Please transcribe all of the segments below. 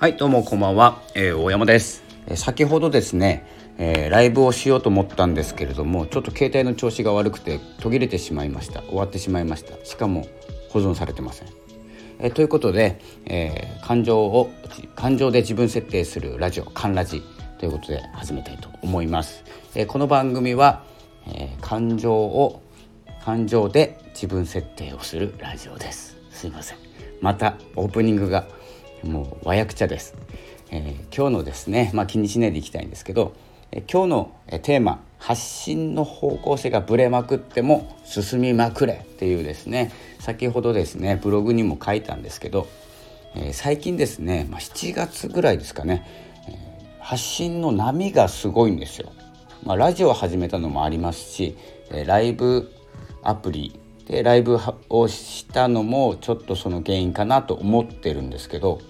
はいどうもこんばんは、えー、大山です、えー、先ほどですね、えー、ライブをしようと思ったんですけれどもちょっと携帯の調子が悪くて途切れてしまいました。終わってしまいました。しかも保存されてません、えー、ということで、えー、感情を感情で自分設定するラジオ「カンラジ」ということで始めたいと思います、えー、この番組は、えー、感情を感情で自分設定をするラジオです。すいません。またオープニングがもう和訳茶です、えー、今日のですねまあ気にしないでいきたいんですけど、え、今日のテーマ発信の方向性がぶれまくっても進みまくれっていうですね先ほどですねブログにも書いたんですけど、えー、最近ですね、まあ、7月ぐらいですかね、えー、発信の波がすごいんですよ。まあ、ラジオを始めたのもありますし、え、ライブアプリでライブをしたのもちょっとその原因かなと思ってるんですけど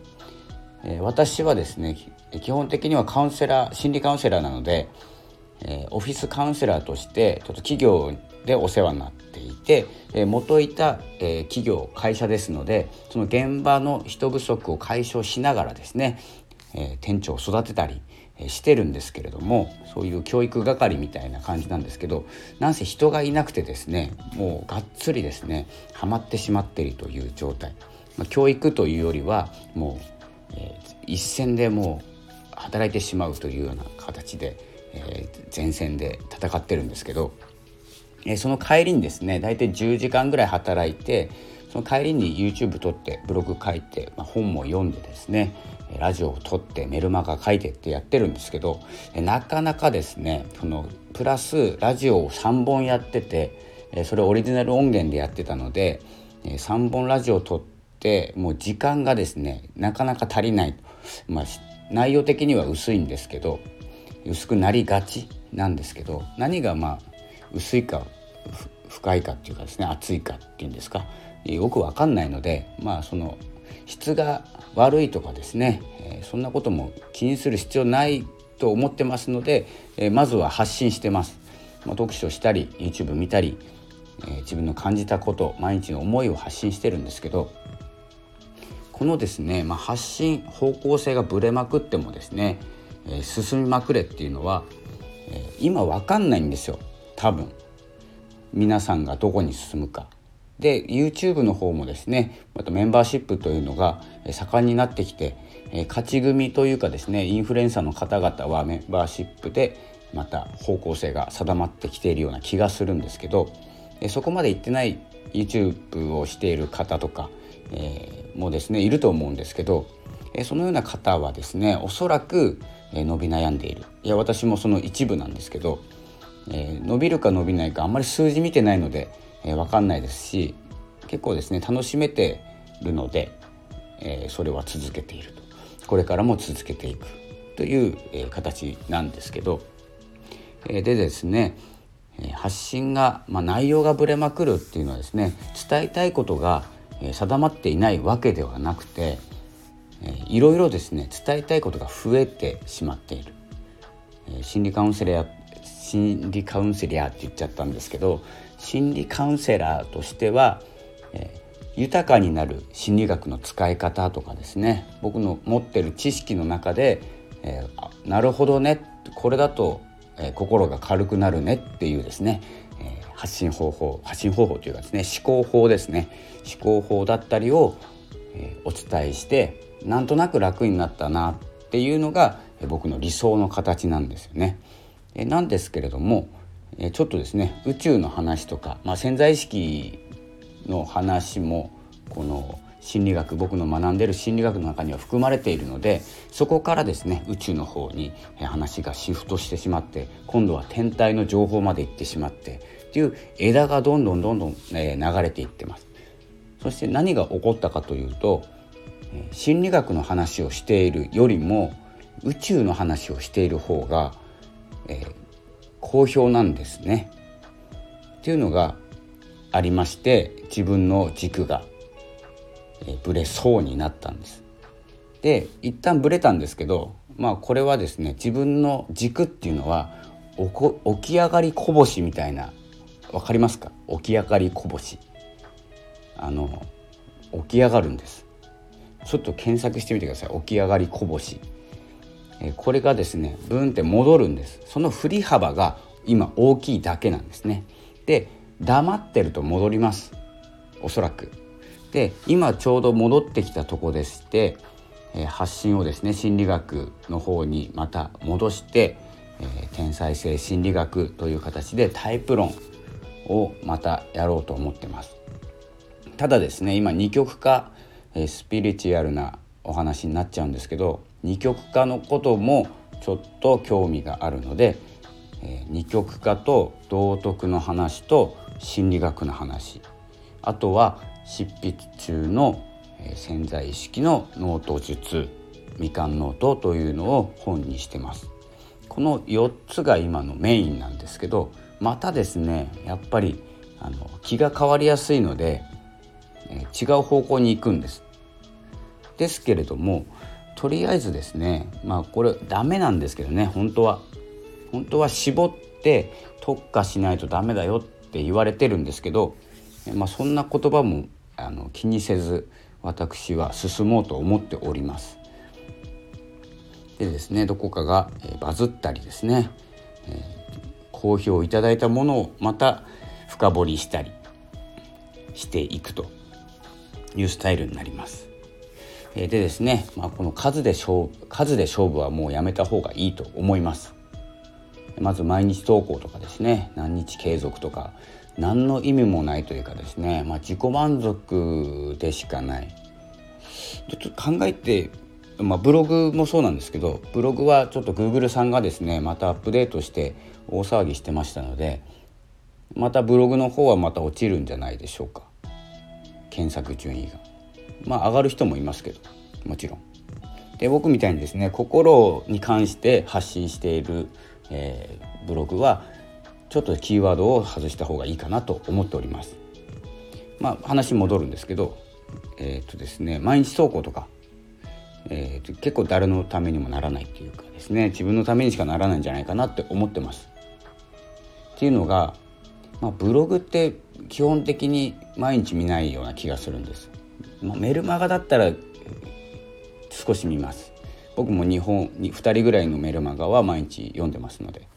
え、私はですね基本的にはカウンセラー心理カウンセラーなので、え、オフィスカウンセラーとしてちょっと企業でお世話になっていて、え、元いた、え、企業会社ですのでその現場の人不足を解消しながらですね、え、店長を育てたりしてるんですけれどもそういう教育係みたいな感じなんですけどなんせ人がいなくてですねもうがっつりですねハマってしまっているという状態、まあ、教育というよりはもうえー、一戦でもう働いてしまうというような形で、えー、前線で戦ってるんですけど、えー、その帰りにですね大体10時間ぐらい働いてその帰りに YouTube 撮ってブログ書いて、まあ、本も読んでですねラジオを撮ってメルマガ書いてってやってるんですけどなかなかですねそのプラスラジオを3本やっててそれオリジナル音源でやってたので3本ラジオを撮ってもう時間がですねなかなか足りない、まあ、内容的には薄いんですけど薄くなりがちなんですけど何がまあ薄いか深いかっていうかですね厚いかっていうんですかよく分かんないのでまあその質が悪いとかですね、え、そんなことも気にする必要ないと思ってますので、え、まずは発信してます。まあ、読書したり YouTube 見たり、え、自分の感じたこと毎日の思いを発信してるんですけどこのですね、まあ、発信方向性がぶれまくってもですね、え、進みまくれっていうのは、え、今分かんないんですよ多分皆さんがどこに進むか。で YouTube の方もですねまたメンバーシップというのが盛んになってきて、勝ち組というかですねインフルエンサーの方々はメンバーシップでまた方向性が定まってきているような気がするんですけど、そこまで行ってない YouTube をしている方とかえ、もですねいると思うんですけど、そのような方はですねおそらく、伸び悩んでいる。いや私もその一部なんですけど、え、伸びるか伸びないかあんまり数字見てないので、えー、分かんないですし結構ですね楽しめてるので、えー、それは続けていると。これからも続けていくという、えー、形なんですけど、えー、でですね発信が、まあ、内容がぶれまくるっていうのはですね伝えたいことが定まっていないわけではなくていろいろですね伝えたいことが増えてしまっている。心理カウンセラー心理カウンセラーって言っちゃったんですけど心理カウンセラーとしては、え豊かになる心理学の使い方とかですね僕の持ってる知識の中で、えー、なるほどねこれだと、えー、心が軽くなるねっていうですね、発信方法発信方法というかですね思考法ですね思考法だったりを、えー、お伝えしてなんとなく楽になったなっていうのが、えー、僕の理想の形なんですよね。えー、なんですけれども、え、ちょっとですね宇宙の話とか、まあ、潜在意識の話もこの心理学僕の学んでる心理学の中には含まれているのでそこからですね宇宙の方に話がシフトしてしまって今度は天体の情報まで行ってしまってっていう枝がどんどんどんどん、え流れていってます。そして何が起こったかというと心理学の話をしているよりも宇宙の話をしている方が、えー、好評なんですね。っていうのがありまして自分の軸が、え、ぶれそうになったんです。で一旦ぶれたんですけどまあこれはですね自分の軸っていうのは起き上がりこぼしみたいな分かりますか？起き上がりこぼし。あの起き上がるんです。ちょっと検索してみてください。起き上がりこぼし、これがですねブンって戻るんです。その振り幅が今大きいだけなんですね。で黙ってると戻ります。おそらく。で今ちょうど戻ってきたとこでして、え発信をですね心理学の方にまた戻して、え天才性心理学という形でタイプ論をまたやろうと思ってます。ただですね今二極化、えスピリチュアルなお話になっちゃうんですけど二極化のこともちょっと興味があるので、え二極化と道徳の話と心理学の話あとは執筆中の潜在意識のノート術みかんノートというのを本にしてます。この4つが今のメインなんですけどまたですねやっぱりあの気が変わりやすいので、え違う方向に行くんです。ですけれどもとりあえずですねまあこれダメなんですけどね本当は本当は絞って特化しないとダメだよって言われてるんですけど、まあ、そんな言葉もあの気にせず私は進もうと思っております。でですねどこかが、えバズったりですね、えー、好評いただいたものをまた深掘りしたりしていくというスタイルになります。え、でですね、まあ、この数で勝負数で勝負はもうやめた方がいいと思います。まず毎日投稿とかですね何日継続とか何の意味もないというかですね、まあ、自己満足でしかない。ちょっと考えて、まあ、ブログもそうなんですけどブログはちょっと Google さんがですねまたアップデートして大騒ぎしてましたのでまたブログの方はまた落ちるんじゃないでしょうか。検索順位が。まあ上がる人もいますけどもちろんで僕みたいにですね心に関して発信している、えー、ブログはちょっとキーワードを外した方がいいかなと思っております。まあ、話戻るんですけど、えー、っとですね、毎日投稿とか、えー、結構誰のためにもならないっていうかですね自分のためにしかならないんじゃないかなって思ってます。っていうのが、まあ、ブログって基本的に毎日見ないような気がするんです。まあ、メルマガだったら少し見ます。僕も日本に2人ぐらいのメルマガは毎日読んでますので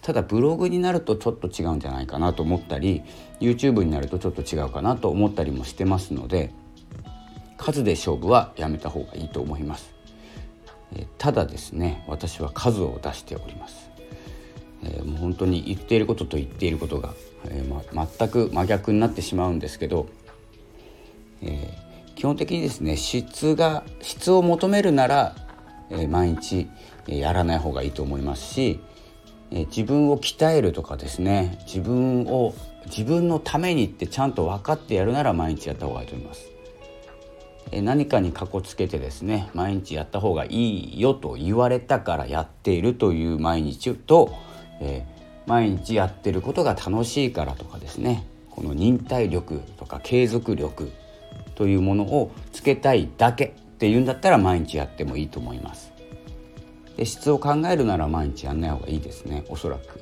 ただブログになるとちょっと違うんじゃないかなと思ったり YouTube になるとちょっと違うかなと思ったりもしてますので数で勝負はやめた方がいいと思います。ただですね私は数を出しております。えー、もう本当に言っていることと言っていることが、えー、ま、全く真逆になってしまうんですけど、え、基本的にですね質が質を求めるなら、え毎日やらない方がいいと思いますしえ自分を鍛えるとかですね自分を自分のためにってちゃんと分かってやるなら毎日やった方がいいと思います。え何かにかこつけてですね毎日やった方がいいよと言われたからやっているという毎日と、えー、毎日やってることが楽しいからとかですねこの忍耐力とか継続力というものをつけたいだけっていうんだったら毎日やってもいいと思います。で質を考えるなら毎日やんない方がいいですね。おそらく。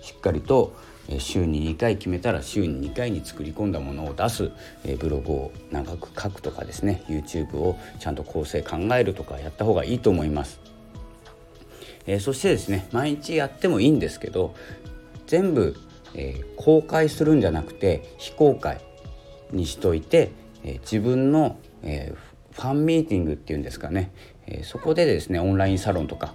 しっかりと週に2回決めたら週に2回に作り込んだものを出すブログを長く書くとかですね。YouTube をちゃんと構成考えるとかやった方がいいと思います、えー、そしてですね毎日やってもいいんですけど全部、えー、公開するんじゃなくて非公開にしといて、えー、自分の、えファンミーティングっていうんですかね、えそこでですねオンラインサロンとか、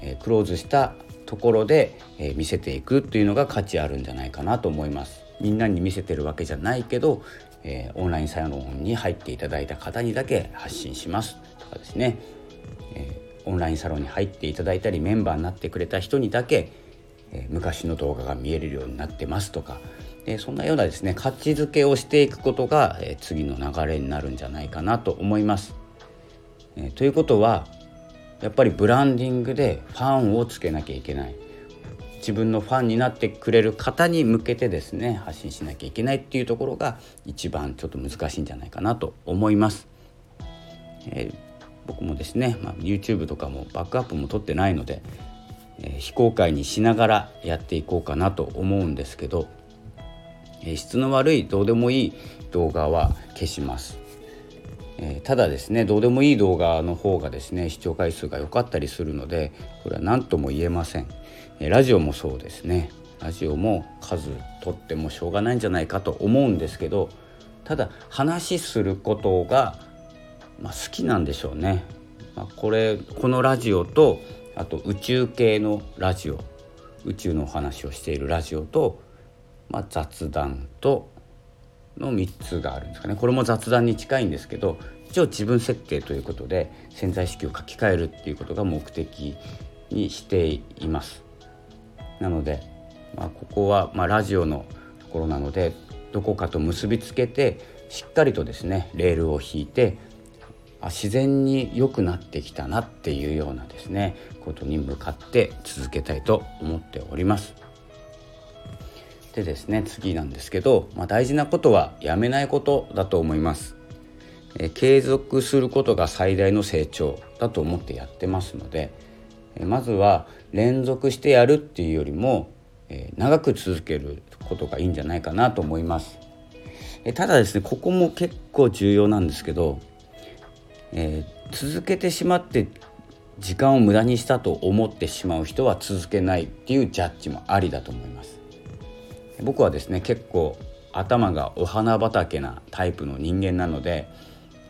えクローズしたところで、え見せていくっていうのが価値あるんじゃないかなと思います。みんなに見せてるわけじゃないけど、えオンラインサロンに入っていただいた方にだけ発信しますとかですね、えオンラインサロンに入っていただいたりメンバーになってくれた人にだけ、え昔の動画が見えるようになってますとかでそんなようなですね価値づけをしていくことが、え次の流れになるんじゃないかなと思います。えということはやっぱりブランディングでファンをつけなきゃいけない自分のファンになってくれる方に向けてですね発信しなきゃいけないっていうところが一番ちょっと難しいんじゃないかなと思います。えー、僕もですね、まあ、YouTube とかもバックアップも取ってないので、えー、非公開にしながらやっていこうかなと思うんですけど、え、質の悪いどうでもいい動画は消します。え、ただですねどうでもいい動画の方がですね視聴回数が良かったりするのでこれは何とも言えません、え、ラジオもそうですね。ラジオも数取ってもしょうがないんじゃないかと思うんですけどただ話することが、まあ、好きなんでしょうね、まあ、これこのラジオとあと宇宙系のラジオ宇宙のお話をしているラジオと、まあ、雑談との3つがあるんですかねこれも雑談に近いんですけど一応自分設計ということで潜在意識を書き換えるっていうことが目的にしていますなので、まあ、ここはまラジオのところなのでどこかと結びつけてしっかりとですねレールを引いてあ自然に良くなってきたなっていうようなですねことに向かって続けたいと思っております。でですね次なんですけど、まあ、大事なことはやめないことだと思います。え継続することが最大の成長だと思ってやってますのでえまずは連続してやるっていうよりも、え長く続けることがいいんじゃないかなと思います。えただですねここも結構重要なんですけど、えー、続けてしまって時間を無駄にしたと思ってしまう人は続けないっていうジャッジもありだと思います。僕はですね結構頭がお花畑なタイプの人間なので、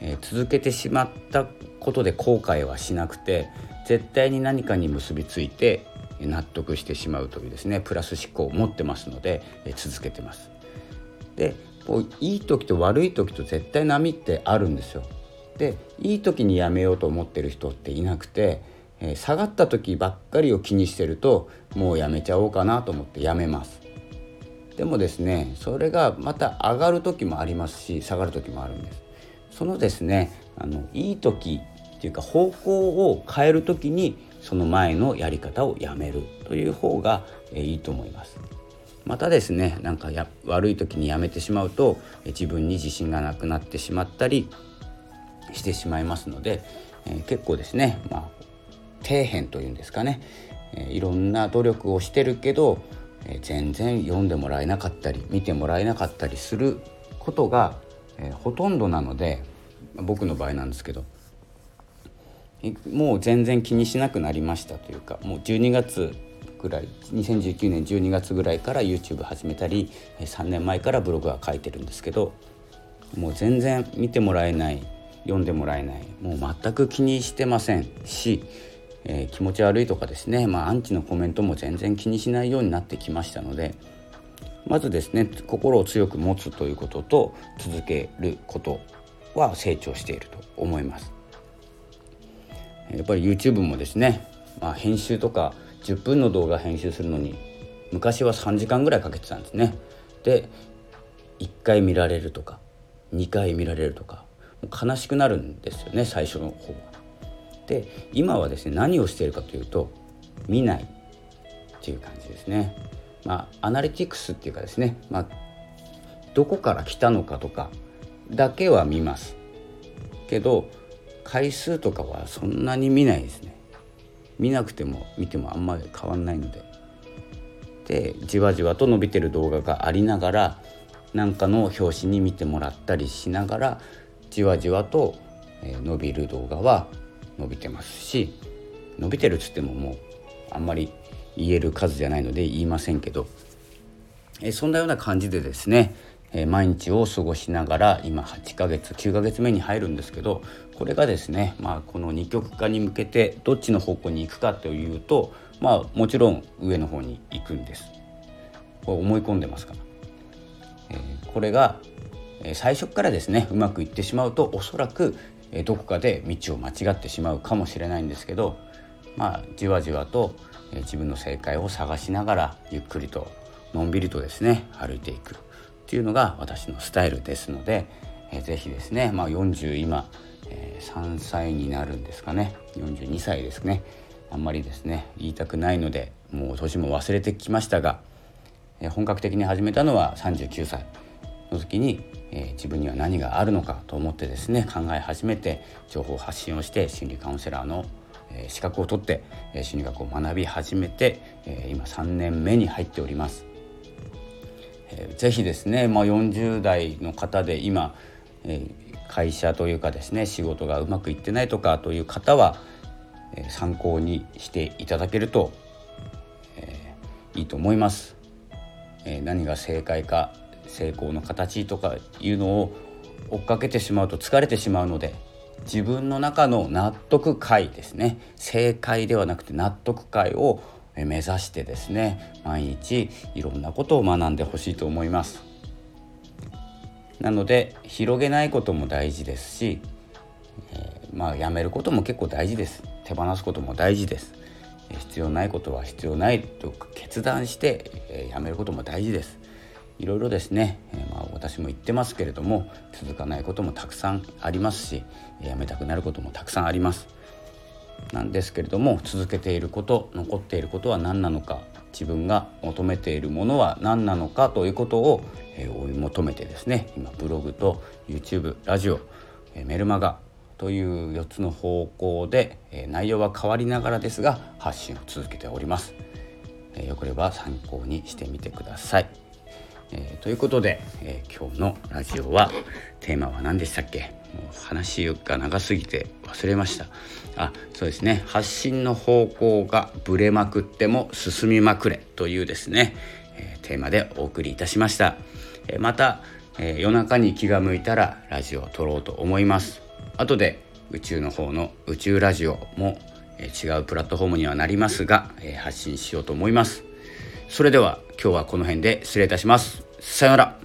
えー、続けてしまったことで後悔はしなくて絶対に何かに結びついて納得してしまうというですねプラス思考を持ってますので、えー、続けてます。でこういい時と悪い時と絶対波ってあるんですよ。でいい時にやめようと思ってる人っていなくて、えー、下がった時ばっかりを気にしてるともうやめちゃおうかなと思ってやめます。でもですねそれがまた上がる時もありますし下がる時もあるんです。そのですねあのいい時っていうか方向を変える時にその前のやり方をやめるという方がいいと思います。またですねなんかや悪い時にやめてしまうと自分に自信がなくなってしまったりしてしまいますので、え、結構ですねまあ底辺というんですかね、え、いろんな努力をしてるけどえ全然読んでもらえなかったり見てもらえなかったりすることが、えほとんどなので僕の場合なんですけどもう全然気にしなくなりましたというかもう12月ぐらい2019年12月ぐらいから YouTube 始めたり3年前からブログは書いてるんですけどもう全然見てもらえない読んでもらえないもう全く気にしてませんしえー、気持ち悪いとかですね、まあ、アンチのコメントも全然気にしないようになってきましたのでまずですね心を強く持つということと続けることは成長していると思います。やっぱり YouTube もですね、まあ、編集とか10分の動画編集するのに昔は3時間ぐらいかけてたんですね。で1回見られるとか2回見られるとか悲しくなるんですよね最初の方は。で今はですね何をしているかというと見ないっていう感じですね。まあアナリティクスっていうかですね、まあ、どこから来たのかとかだけは見ますけど回数とかはそんなに見ないですね。見なくても見てもあんまり変わんないので。でじわじわと伸びてる動画がありながら何かの表紙に見てもらったりしながらじわじわと伸びる動画は伸びてますし伸びてるっつってももうあんまり言える数じゃないので言いませんけど、えそんなような感じでですね、え毎日を過ごしながら今8ヶ月9ヶ月目に入るんですけどこれがですね、まあ、この二極化に向けてどっちの方向に行くかというとまあもちろん上の方に行くんです。これ思い込んでますから。え、これが最初からですねうまくいってしまうとおそらくどこかで道を間違ってしまうかもしれないんですけどまあじわじわと自分の正解を探しながらゆっくりとのんびりとですね歩いていくっていうのが私のスタイルですので、えー、ぜひですね、まあ、40今、えー、3歳になるんですかね。42歳ですね。あんまりですね言いたくないのでもう年も忘れてきましたが、え、本格的に始めたのは39歳の時にえー、自分には何があるのかと思ってですね考え始めて情報発信をして心理カウンセラーの、えー、資格を取って、えー、心理学を学び始めて、え今3年目に入っております。えー、ぜひですね、まあ、40代の方で今、え会社というかですね仕事がうまくいってないとかという方は、え参考にしていただけると、えー、いいと思います。え、何が正解か成功の形とかいうのを追っかけてしまうと疲れてしまうので自分の中の納得解ですね。正解ではなくて納得解を目指してですね毎日いろんなことを学んでほしいと思います。なので広げないことも大事ですし、えー、まあやめることも結構大事です。手放すことも大事です。必要ないことは必要ないと決断して、え、やめることも大事です。いろいろですね、えー、まあ、私も言ってますけれども続かないこともたくさんありますしやめたくなることもたくさんあります。なんですけれども続けていること残っていることは何なのか自分が求めているものは何なのかということを、えー、追い求めてですね今ブログと YouTube ラジオ、えー、メルマガという4つの方向で、えー、内容は変わりながらですが発信を続けております、えー、よければ参考にしてみてください。えー、ということで、えー、今日のラジオはテーマは何でしたっけ？もう話が長すぎて忘れました。あそうですね。発信の方向がぶれまくっても進みまくれというですね、えー、テーマでお送りいたしました、えまた、え夜中に気が向いたらラジオを撮ろうと思います。後で宇宙の方の宇宙ラジオも、え違うプラットフォームにはなりますが、え発信しようと思います。それでは今日はこの辺で失礼いたします。さようなら。